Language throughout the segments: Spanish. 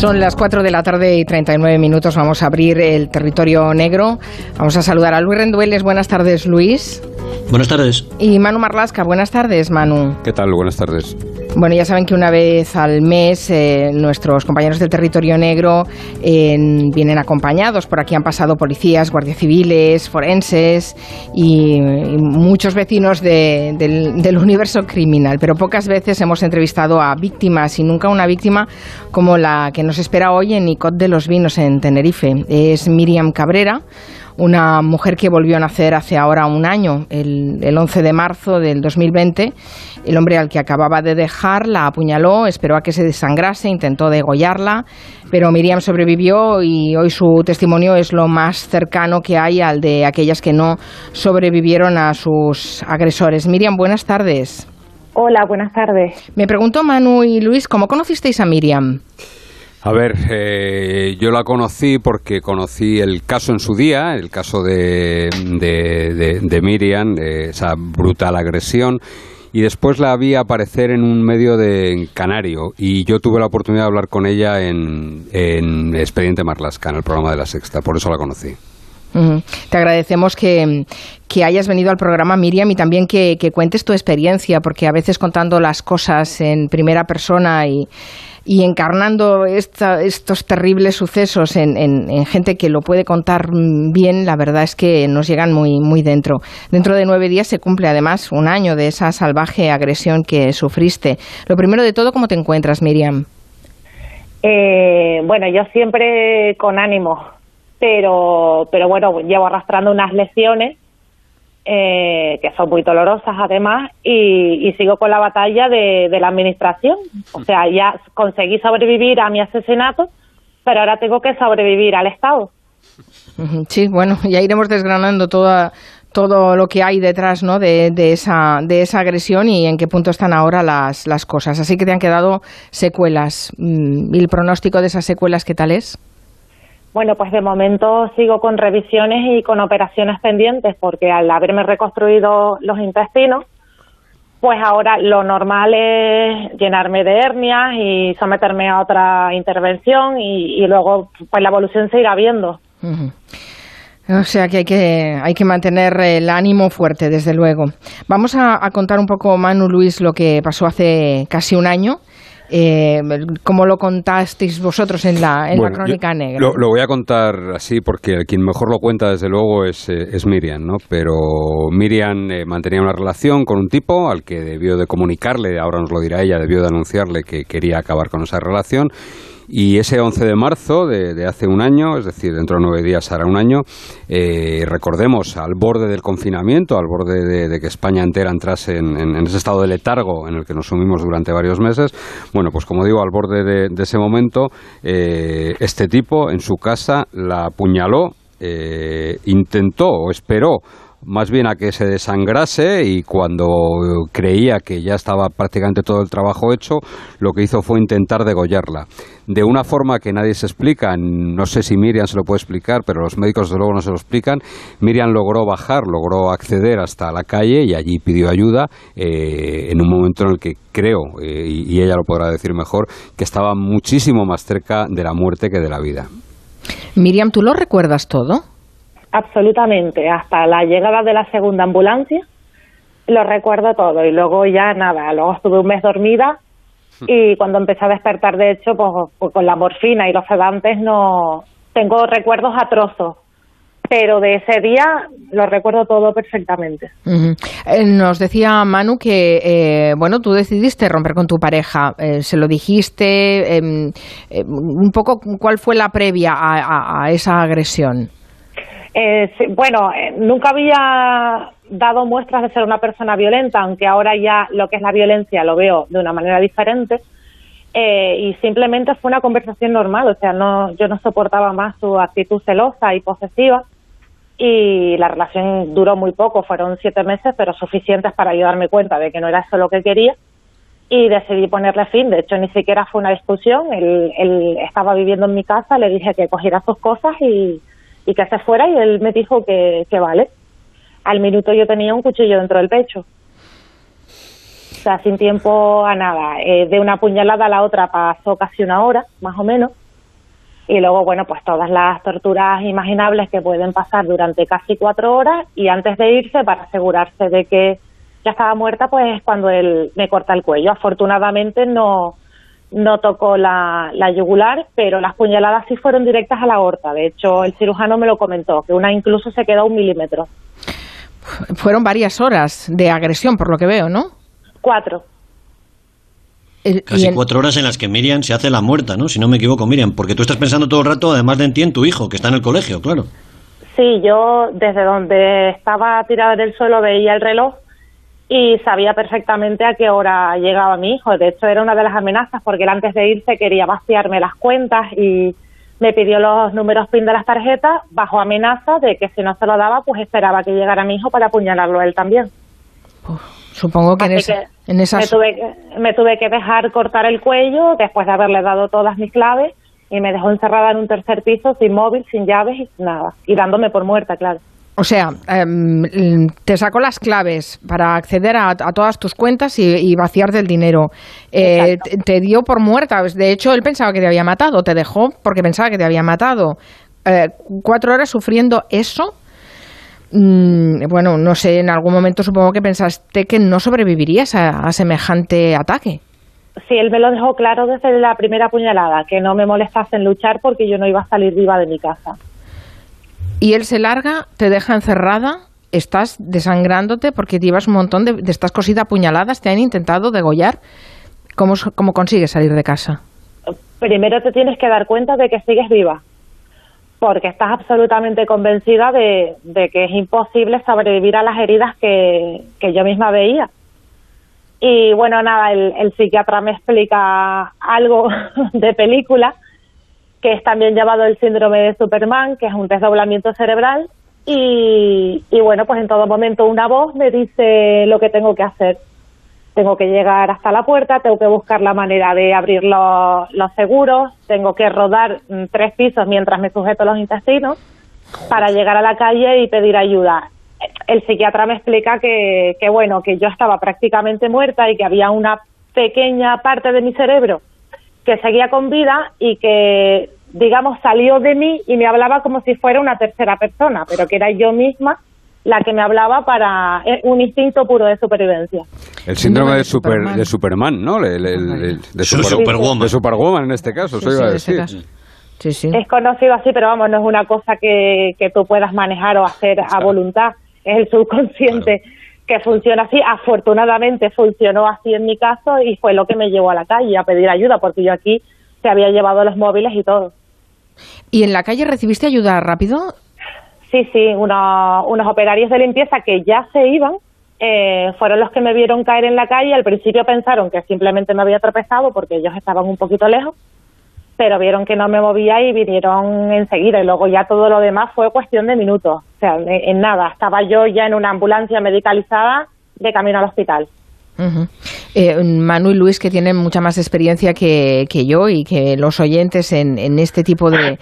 Son las 4 de la tarde y 39 minutos. Vamos a abrir el territorio negro. Vamos a saludar a Luis Rendueles. Buenas tardes, Luis. Buenas tardes. Y Manu Marlasca. Buenas tardes, Manu. ¿Qué tal? Buenas tardes. Bueno, ya saben que una vez al mes eh, nuestros compañeros del territorio negro eh, vienen acompañados. Por aquí han pasado policías, guardias civiles, forenses y, y muchos vecinos de, del, del, universo criminal. Pero pocas veces hemos entrevistado a víctimas y nunca una víctima como la que nos espera hoy en Icot de los Vinos en Tenerife. Es Miriam Cabrera una mujer que volvió a nacer hace ahora un año, el, el, 11 de marzo del 2020. El hombre al que acababa de dejar la apuñaló, esperó a que se desangrase, intentó degollarla, pero Miriam sobrevivió y hoy su testimonio es lo más cercano que hay al de aquellas que no sobrevivieron a sus agresores. Miriam, buenas tardes. Hola, buenas tardes. Me pregunto, Manu y Luis, ¿cómo conocisteis a Miriam? A ver, eh, yo la conocí porque conocí el caso en su día, el caso de, de, de, de Miriam, de esa brutal agresión, y después la vi aparecer en un medio de Canario, y yo tuve la oportunidad de hablar con ella en, en Expediente Marlasca, en el programa de la Sexta, por eso la conocí. Te agradecemos que, que, hayas venido al programa, Miriam, y también que, que, cuentes tu experiencia, porque a veces contando las cosas en primera persona y, y encarnando esta, estos terribles sucesos en, en, en, gente que lo puede contar bien, la verdad es que nos llegan muy, muy dentro. Dentro de nueve días se cumple además un año de esa salvaje agresión que sufriste. Lo primero de todo, ¿cómo te encuentras, Miriam? Eh, bueno, yo siempre con ánimo, pero, pero bueno, llevo arrastrando unas lesiones eh, que son muy dolorosas además y, y sigo con la batalla de, de, la administración. O sea, ya conseguí sobrevivir a mi asesinato, pero ahora tengo que sobrevivir al Estado. Sí, bueno, ya iremos desgranando toda, todo lo que hay detrás ¿no? de, de, esa, de esa agresión y en qué punto están ahora las, las cosas. Así que te han quedado secuelas. ¿Y el pronóstico de esas secuelas qué tal es? Bueno, pues de momento sigo con revisiones y con operaciones pendientes porque al haberme reconstruido los intestinos, pues ahora lo normal es llenarme de hernias y someterme a otra intervención y, y luego pues la evolución se irá viendo. O sea que hay que, hay que mantener el ánimo fuerte, desde luego. Vamos a contar un poco, Manu Luis, lo que pasó hace casi un año. Eh, ¿Cómo lo contasteis vosotros en la, en bueno, la crónica negra? Lo, lo, voy a contar así porque quien mejor lo cuenta, desde luego, es, eh, es Miriam, ¿no? Pero Miriam eh, mantenía una relación con un tipo al que debió de comunicarle, ahora nos lo dirá ella, debió de anunciarle que quería acabar con esa relación y ese 11 de marzo de, hace un año, es decir, dentro de nueve días hará un año, eh, recordemos, al borde del confinamiento, al borde de, que España entera entrase en, ese estado de letargo en el que nos sumimos durante varios meses, bueno, pues como digo, al borde de, de ese momento, eh, este tipo en su casa la apuñaló, eh, intentó o esperó más bien a que se desangrase y cuando creía que ya estaba prácticamente todo el trabajo hecho, lo que hizo fue intentar degollarla. De una forma que nadie se explica, no sé si Miriam se lo puede explicar, pero los médicos desde luego no se lo explican, Miriam logró bajar, logró acceder hasta la calle y allí pidió ayuda eh, en un momento en el que creo, eh, y, ella lo podrá decir mejor, que estaba muchísimo más cerca de la muerte que de la vida. Miriam, ¿tú lo recuerdas todo? Absolutamente, hasta la llegada de la segunda ambulancia lo recuerdo todo y luego ya nada, luego estuve un mes dormida y cuando empecé a despertar de hecho pues, pues con la morfina y los sedantes no tengo recuerdos a trozos pero de ese día lo recuerdo todo perfectamente. Uh -huh. eh, nos decía Manu que, eh, bueno, tú decidiste romper con tu pareja, eh, se lo dijiste, em, un poco cuál fue la previa a, a, a esa agresión. Eh, bueno, eh, nunca había dado muestras de ser una persona violenta, aunque ahora ya lo que es la violencia lo veo de una manera diferente. Eh, y simplemente fue una conversación normal, o sea, no, yo no soportaba más su actitud celosa y posesiva. Y la relación duró muy poco, fueron siete meses, pero suficientes para yo darme cuenta de que no era eso lo que quería. Y decidí ponerle fin. De hecho, ni siquiera fue una discusión. Él, él estaba viviendo en mi casa, le dije que cogiera sus cosas y, y que se fuera y él me dijo que, que vale. Al minuto yo tenía un cuchillo dentro del pecho. O sea, sin tiempo a nada. Eh, de una puñalada a la otra pasó casi una hora, más o menos. y luego, bueno, pues todas las torturas imaginables que pueden pasar durante casi cuatro horas y antes de irse, para asegurarse de que ya estaba muerta, pues es cuando él me corta el cuello. Afortunadamente no, no tocó la, la yugular, pero las puñaladas sí fueron directas a la aorta. De hecho, el cirujano me lo comentó, que una incluso se quedó un milímetro. Fueron varias horas de agresión, por lo que veo, ¿no? Cuatro. Casi cuatro horas en las que Miriam se hace la muerta, ¿no? Si no me equivoco, Miriam, porque tú estás pensando todo el rato, además de en ti, en tu hijo, que está en el colegio, claro. Sí, yo desde donde estaba tirada en el suelo veía el reloj y sabía perfectamente a qué hora llegaba mi hijo. De hecho, era una de las amenazas porque él antes de irse quería vaciarme las cuentas y me pidió los números PIN de las tarjetas bajo amenaza de que si no se lo daba, pues esperaba que llegara mi hijo para apuñalarlo él también. Supongo que, en, en esas... Me tuve, que, me tuve que dejar cortar el cuello después de haberle dado todas mis claves y me dejó encerrada en un tercer piso sin móvil, sin llaves y sin nada. Y dándome por muerta, claro. O sea, em, te sacó las claves para acceder a, todas tus cuentas y, vaciar del dinero. Eh, te, dio por muerta. De hecho, él pensaba que te había matado. Te dejó porque pensaba que te había matado. Eh, cuatro horas sufriendo eso Mm, bueno, no sé, en algún momento supongo que pensaste que no sobrevivirías a, semejante ataque. Sí, él me lo dejó claro desde la primera puñalada, que no me molestase en luchar porque yo no iba a salir viva de mi casa. Y él se larga, te deja encerrada, estás desangrándote porque llevas un montón de, de estas cositas puñaladas, te han intentado degollar. ¿Cómo, ¿Cómo consigues salir de casa? Primero te tienes que dar cuenta de que sigues viva porque estás absolutamente convencida de, que es imposible sobrevivir a las heridas que, yo misma veía. Y bueno, nada, el, psiquiatra me explica algo de película, que es también llamado el síndrome de Superman, que es un desdoblamiento cerebral. Y, y bueno, pues en todo momento una voz me dice lo que tengo que hacer tengo que llegar hasta la puerta, tengo que buscar la manera de abrir los, seguros, tengo que rodar mm, tres pisos mientras me sujeto los intestinos para llegar a la calle y pedir ayuda. El psiquiatra me explica que, que, bueno, que yo estaba prácticamente muerta y que había una pequeña parte de mi cerebro que seguía con vida y que, digamos, salió de mí y me hablaba como si fuera una tercera persona, pero que era yo misma la que me hablaba para eh, un instinto puro de supervivencia. El síndrome de, Superman. de Superman, ¿no? de, Superwoman. De Superwoman en este caso, iba a decir. Sí, sí. Es conocido así, pero vamos, no es una cosa que, que tú puedas manejar o hacer a voluntad. Es el subconsciente que funciona así. Afortunadamente funcionó así en mi caso y fue lo que me llevó a la calle a pedir ayuda, porque yo aquí se había llevado los móviles y todo. ¿Y en la calle recibiste ayuda rápido? Sí, sí, unos operarios de limpieza que ya se iban eh, fueron los que me vieron caer en la calle. Al principio pensaron que simplemente me había tropezado porque ellos estaban un poquito lejos, pero vieron que no me movía y vinieron enseguida. Y luego ya todo lo demás fue cuestión de minutos. O sea, en nada. Estaba yo ya en una ambulancia medicalizada de camino al hospital. Eh, Manu y Luis, que tienen mucha más experiencia que, yo y que los oyentes en, este tipo de,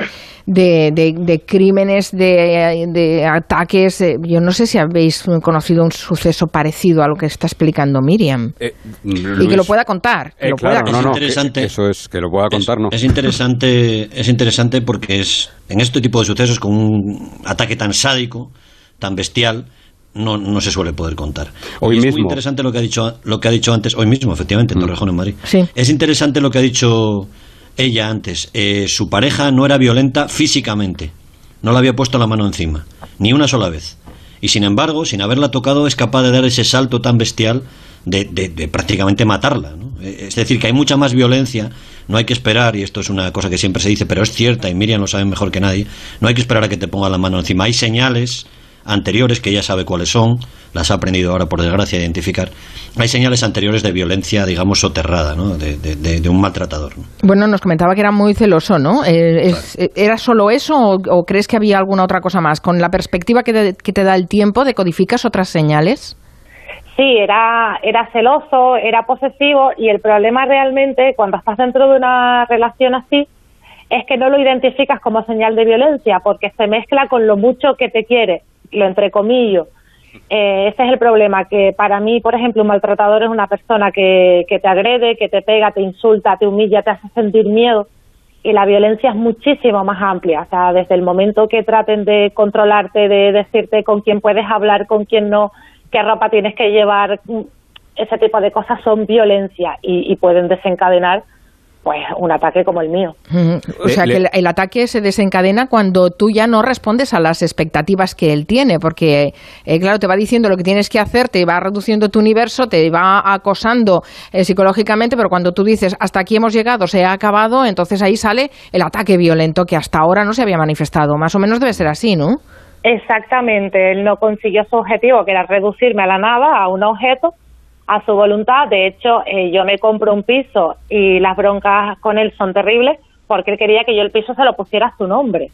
de, crímenes, de, ataques, eh, yo no sé si habéis conocido un suceso parecido a lo que está explicando Miriam. Eh, y que lo pueda contar. Que es interesante, eso es, que lo pueda contar, ¿no? Es interesante, es interesante porque es en este tipo de sucesos con un ataque tan sádico, tan bestial, no, no se suele poder contar. Hoy es muy interesante lo que ha dicho lo que ha dicho antes, hoy mismo, efectivamente, en mm. Torrejón, en Madrid. Es interesante lo que ha dicho ella antes. Eh, su pareja no era violenta físicamente, no le había puesto la mano encima, ni una sola vez. Y sin embargo, sin haberla tocado, es capaz de dar ese salto tan bestial de, de, prácticamente matarla. Eh, es decir, que hay mucha más violencia. No hay que esperar, y esto es una cosa que siempre se dice, pero es cierta, y Miriam lo sabe mejor que nadie, no hay que esperar a que te ponga la mano encima. Hay señales anteriores, que ella sabe cuáles son, las ha aprendido ahora por desgracia a identificar, hay señales anteriores de violencia, digamos, soterrada, ¿no? de, un maltratador. Bueno, nos comentaba que era muy celoso, ¿no? Eh, ¿Era solo eso o, crees que había alguna otra cosa más? Con la perspectiva que te, que te da el tiempo, ¿decodificas otras señales? Sí, era, era celoso, era posesivo y el problema realmente cuando estás dentro de una relación así es que no lo identificas como señal de violencia porque se mezcla con lo mucho que te quiere lo entrecomillo. Eh, ese es el problema, que para mí, por ejemplo, un maltratador es una persona que, que te agrede, que te pega, te insulta, te humilla, te hace sentir miedo y la violencia es muchísimo más amplia. O sea, desde el momento que traten de controlarte, de decirte con quién puedes hablar, con quién no, qué ropa tienes que llevar, ese tipo de cosas son violencia y pueden desencadenar pues un ataque como el mío. O sea, que el, ataque se desencadena cuando tú ya no respondes a las expectativas que él tiene, porque, eh, claro, te va diciendo lo que tienes que hacer, te va reduciendo tu universo, te va acosando eh, psicológicamente, pero cuando tú dices, hasta aquí hemos llegado, se ha acabado, entonces ahí sale el ataque violento que hasta ahora no se había manifestado. Más o menos debe ser así, ¿no? Exactamente, él no consiguió su objetivo, que era reducirme a la nada, a un objeto, a su voluntad. De hecho, eh, yo me compro un piso y las broncas con él son terribles porque él quería que yo el piso se lo pusiera a su nombre.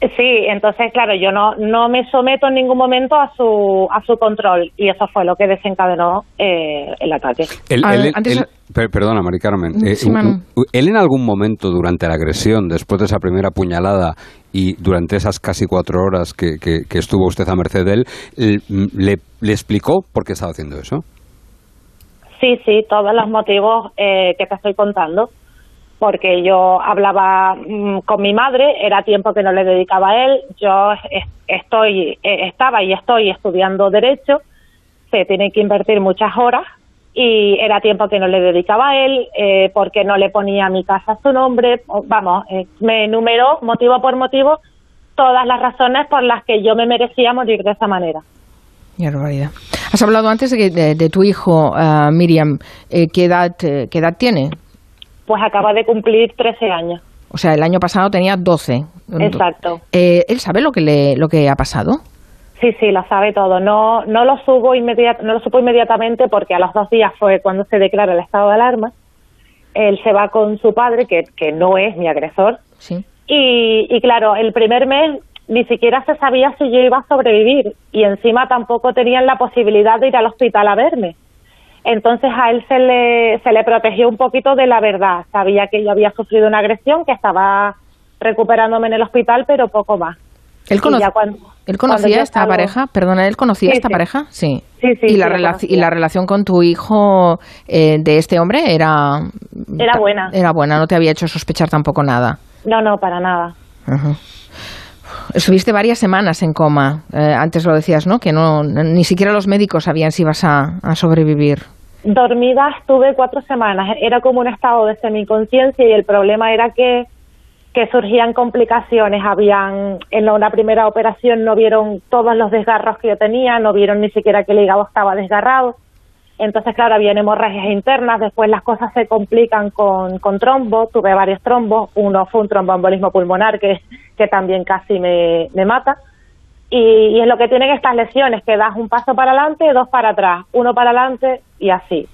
Sí, entonces, claro, yo no, no me someto en ningún momento a su, a su control y eso fue lo que desencadenó eh, el ataque. perdona, Mari Carmen. Eh, ¿Él en algún momento durante la agresión, después de esa primera puñalada y durante esas casi cuatro horas que, que, estuvo usted a merced de él, le, le, explicó por qué estaba haciendo eso? Sí, sí, todos los motivos eh, que te estoy contando porque yo hablaba mm, con mi madre, era tiempo que no le dedicaba a él, yo estoy, eh, estaba y estoy estudiando Derecho, se tiene que invertir muchas horas y era tiempo que no le dedicaba a él, eh, porque no le ponía mi casa su nombre, vamos, eh, me enumeró motivo por motivo todas las razones por las que yo me merecía morir de esa manera. Has hablado antes de, de, tu hijo, uh, Miriam. ¿qué, edad, ¿Qué edad tiene? Pues acaba de cumplir 13 años. O sea, el año pasado tenía 12. Exacto. Eh, ¿Él sabe lo que, le, lo que ha pasado? Sí, sí, lo sabe todo. No, no, lo subo no lo supo inmediatamente porque a los dos días fue cuando se declara el estado de alarma. Él se va con su padre, que, que no es mi agresor. Sí. Y, y claro, el primer mes ni siquiera se sabía si yo iba a sobrevivir y encima tampoco tenían la posibilidad de ir al hospital a verme. Entonces a él se le, se le protegió un poquito de la verdad. Sabía que yo había sufrido una agresión, que estaba recuperándome en el hospital, pero poco más. ¿Él, conocía a esta pareja? Perdona, ¿él conocía a esta pareja? Sí. Sí, sí, ¿Y, la ¿Y la relación con tu hijo eh, de este hombre era... Era buena. Era buena, no te había hecho sospechar tampoco nada. No, no, para nada. Estuviste varias semanas en coma. Eh, antes lo decías, ¿no? Que no, ni siquiera los médicos sabían si ibas a sobrevivir. Dormida estuve cuatro semanas, era como un estado de semiconciencia y el problema era que, que surgían complicaciones. Habían, en una primera operación no vieron todos los desgarros que yo tenía, no vieron ni siquiera que el hígado estaba desgarrado. Entonces, claro, habían hemorragias internas, después las cosas se complican con, con trombos, tuve varios trombos, uno fue un tromboembolismo pulmonar que, que también casi me, me mata. Y, es lo que tienen estas lesiones, que das un paso para adelante, dos para atrás, uno para adelante y así.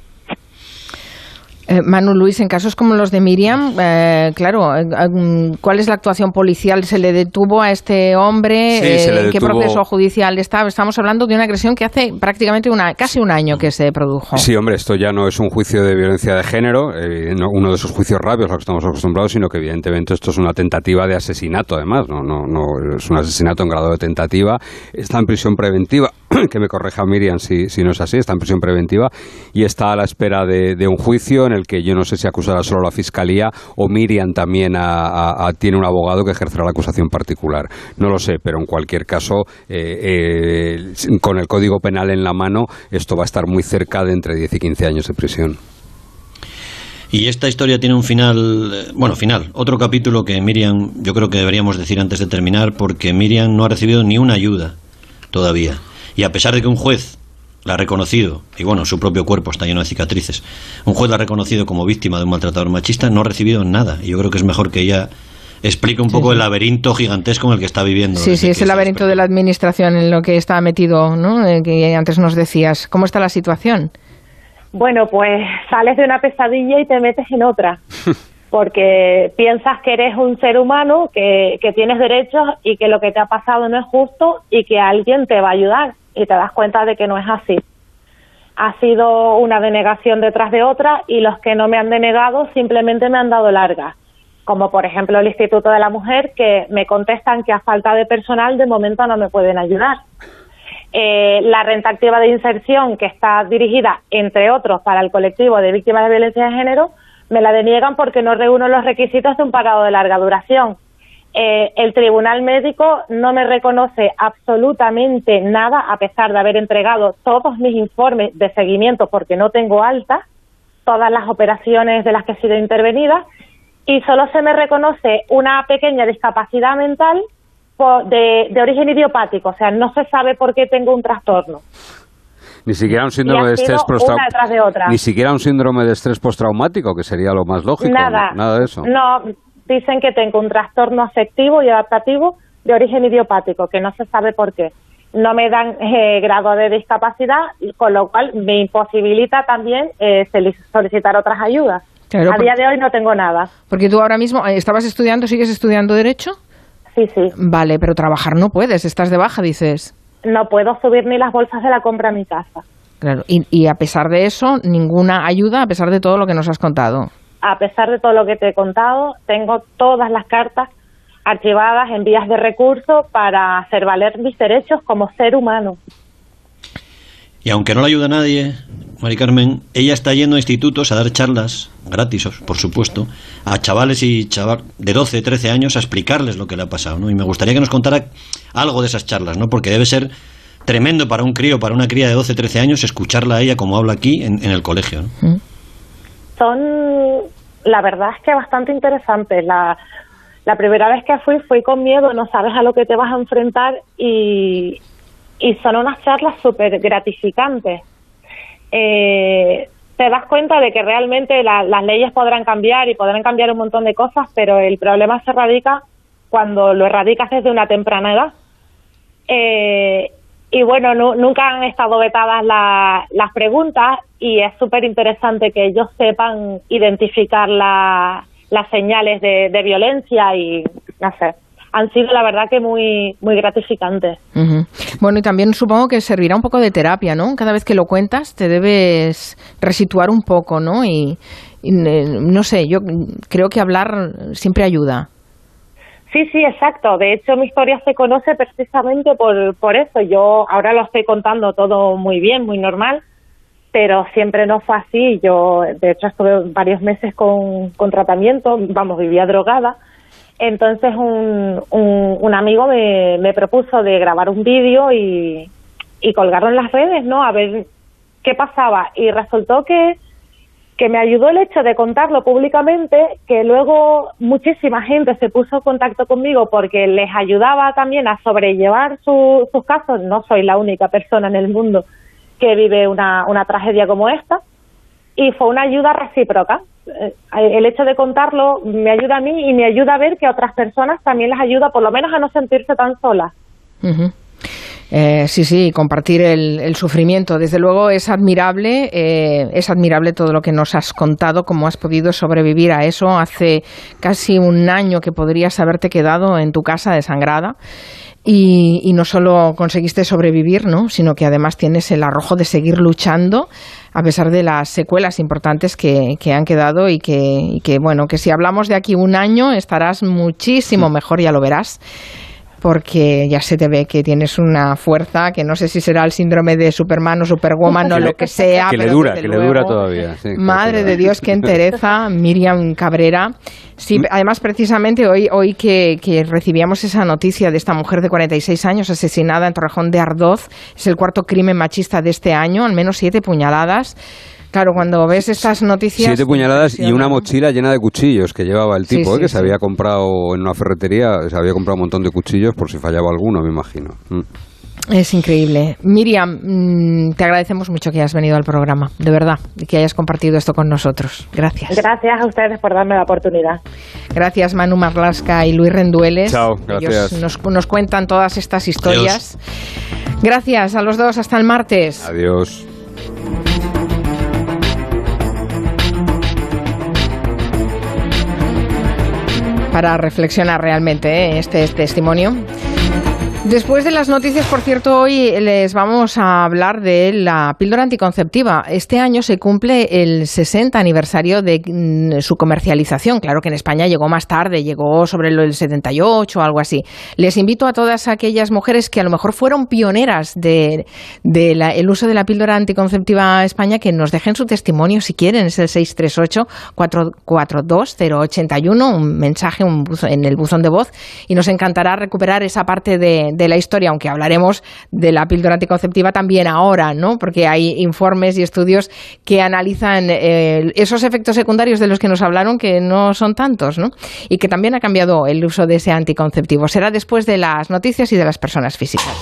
Eh, Manu Luis, en casos como los de Miriam, eh, claro, eh, ¿cuál es la actuación policial? ¿Se le detuvo a este hombre? ¿En qué proceso judicial está? Estamos hablando de una agresión que hace prácticamente una, casi un año que se produjo. Sí, hombre, esto ya no es un juicio de violencia de género, uno de esos juicios rabios a los que estamos acostumbrados, sino que evidentemente esto es una tentativa de asesinato, además, no, no, no es un asesinato en grado de tentativa. Está en prisión preventiva, que me correja Miriam si, si no es así, está en prisión preventiva y está a la espera de, un juicio en el que yo no sé si acusará solo la Fiscalía o Miriam también tiene un abogado que ejercerá la acusación particular. No lo sé, pero en cualquier caso, eh, eh, con el Código Penal en la mano, esto va a estar muy cerca de entre 10 y 15 años de prisión. Y esta historia tiene un final, eh, bueno, final, otro capítulo que Miriam, yo creo que deberíamos decir antes de terminar, porque Miriam no ha recibido ni una ayuda todavía. Y a pesar de que un juez la ha reconocido, y bueno, su propio cuerpo está lleno de cicatrices, un juez la ha reconocido como víctima de un maltratador machista, no ha recibido nada. Y yo creo que es mejor que ella explique un poco el laberinto gigantesco en el que está viviendo. Sí, sí, es el laberinto de la administración en lo que está metido, ¿no? Eh, que antes nos decías. ¿Cómo está la situación? Bueno, pues sales de una pesadilla y te metes en otra. porque piensas que eres un ser humano, que, que tienes derechos y que lo que te ha pasado no es justo y que alguien te va a ayudar y te das cuenta de que no es así. Ha sido una denegación detrás de otra y los que no me han denegado simplemente me han dado largas, como por ejemplo el Instituto de la Mujer, que me contestan que a falta de personal de momento no me pueden ayudar. Eh, la renta activa de inserción, que está dirigida, entre otros, para el colectivo de víctimas de violencia de género, me la deniegan porque no reúno los requisitos de un parado de larga duración. Eh, el tribunal médico no me reconoce absolutamente nada a pesar de haber entregado todos mis informes de seguimiento porque no tengo alta, todas las operaciones de las que he sido intervenida y solo se me reconoce una pequeña discapacidad mental de, de origen idiopático, o sea, no se sabe por qué tengo un trastorno. Ni siquiera un síndrome de estrés Ni siquiera un síndrome de estrés postraumático, que sería lo más lógico. Nada, nada de eso. No, dicen que tengo un trastorno afectivo y adaptativo de origen idiopático, que no se sabe por qué. No me dan eh, grado de discapacidad, con lo cual me imposibilita también eh, solicitar otras ayudas. a día de hoy no tengo nada. Porque tú ahora mismo eh, estabas estudiando, sigues estudiando Derecho. Sí, sí. Vale, pero trabajar no puedes, estás de baja, dices no puedo subir ni las bolsas de la compra a mi casa. Claro, y, a pesar de eso, ninguna ayuda, a pesar de todo lo que nos has contado. A pesar de todo lo que te he contado, tengo todas las cartas archivadas en vías de recurso para hacer valer mis derechos como ser humano. Y aunque no le ayuda a nadie, Mari Carmen, ella está yendo a institutos a dar charlas, gratis, por supuesto, a chavales y chaval de 12, 13 años a explicarles lo que le ha pasado, ¿no? Y me gustaría que nos contara algo de esas charlas, ¿no? Porque debe ser tremendo para un crío, para una cría de 12, 13 años, escucharla a ella como habla aquí en, el colegio, ¿no? Mm. Son, la verdad es que bastante interesantes. La, la primera vez que fui, fui con miedo, no sabes a lo que te vas a enfrentar y, y son unas charlas súper gratificantes eh, te das cuenta de que realmente las leyes podrán cambiar y podrán cambiar un montón de cosas, pero el problema se radica cuando lo erradicas desde una temprana edad. Eh, y bueno, nunca han estado vetadas las preguntas y es súper interesante que ellos sepan identificar las señales de, violencia y, no sé, han sido la verdad que muy, muy gratificantes. Bueno, y también supongo que servirá un poco de terapia, ¿no? Cada vez que lo cuentas te debes resituar un poco, ¿no? Y, eh, no sé, yo creo que hablar siempre ayuda. Sí, sí, exacto. De hecho, mi historia se conoce precisamente por, por eso. Yo ahora lo estoy contando todo muy bien, muy normal, pero siempre no fue así. Yo, de hecho, estuve varios meses con, con tratamiento, vamos, vivía drogada entonces un, un, amigo me, me, propuso de grabar un vídeo y, y colgarlo en las redes, ¿no? A ver qué pasaba. Y resultó que, que me ayudó el hecho de contarlo públicamente, que luego muchísima gente se puso en contacto conmigo porque les ayudaba también a sobrellevar sus casos. No soy la única persona en el mundo que vive una, una tragedia como esta. Y fue una ayuda recíproca. Eh, el hecho de contarlo me ayuda a mí y me ayuda a ver que a otras personas también les ayuda, por lo menos a no sentirse tan solas. Eh, sí, sí, compartir el, sufrimiento. Desde luego es admirable, eh, es admirable todo lo que nos has contado, cómo has podido sobrevivir a eso. Hace casi un año que podrías haberte quedado en tu casa desangrada. Y, y no solo conseguiste sobrevivir, ¿no? sino que además tienes el arrojo de seguir luchando a pesar de las secuelas importantes que, que han quedado y que, y que, bueno, que si hablamos de aquí un año estarás muchísimo mejor, ya lo verás porque ya se te ve que tienes una fuerza que no sé si será el síndrome de Superman o Superwoman o lo que sea. Que le dura, que le dura todavía. madre de Dios, qué entereza, Miriam Cabrera. Sí, mm. además precisamente hoy, hoy que, que, recibíamos esa noticia de esta mujer de 46 años asesinada en Torrejón de Ardoz, es el cuarto crimen machista de este año, al menos siete puñaladas. Claro, cuando ves estas noticias... Siete puñaladas y una mochila llena de cuchillos que llevaba el tipo, ¿eh? que se había comprado en una ferretería, se había comprado un montón de cuchillos por si fallaba alguno, me imagino. Mm. Es increíble. Miriam, mm, te agradecemos mucho que hayas venido al programa, de verdad, y que hayas compartido esto con nosotros. Gracias. Gracias a ustedes por darme la oportunidad. Gracias, Manu Marlasca y Luis Rendueles. Chao, gracias. Ellos nos, cuentan todas estas historias. Gracias a los dos, hasta el martes. Adiós. Para reflexionar realmente ¿eh? este, testimonio. Después de las noticias, por cierto, hoy les vamos a hablar de la píldora anticonceptiva. Este año se cumple el 60 aniversario de mm, su comercialización. Claro que en España llegó más tarde, llegó sobre el 78 o algo así. Les invito a todas aquellas mujeres que a lo mejor fueron pioneras del de, el uso de la píldora anticonceptiva en España que nos dejen su testimonio si quieren. Es el 638-442-081, un mensaje un en el buzón de voz y nos encantará recuperar esa parte de de la historia, aunque hablaremos de la píldora anticonceptiva también ahora, ¿no? Porque hay informes y estudios que analizan eh, esos efectos secundarios de los que nos hablaron, que no son tantos, ¿no? Y que también ha cambiado el uso de ese anticonceptivo. Será después de las noticias y de las personas físicas.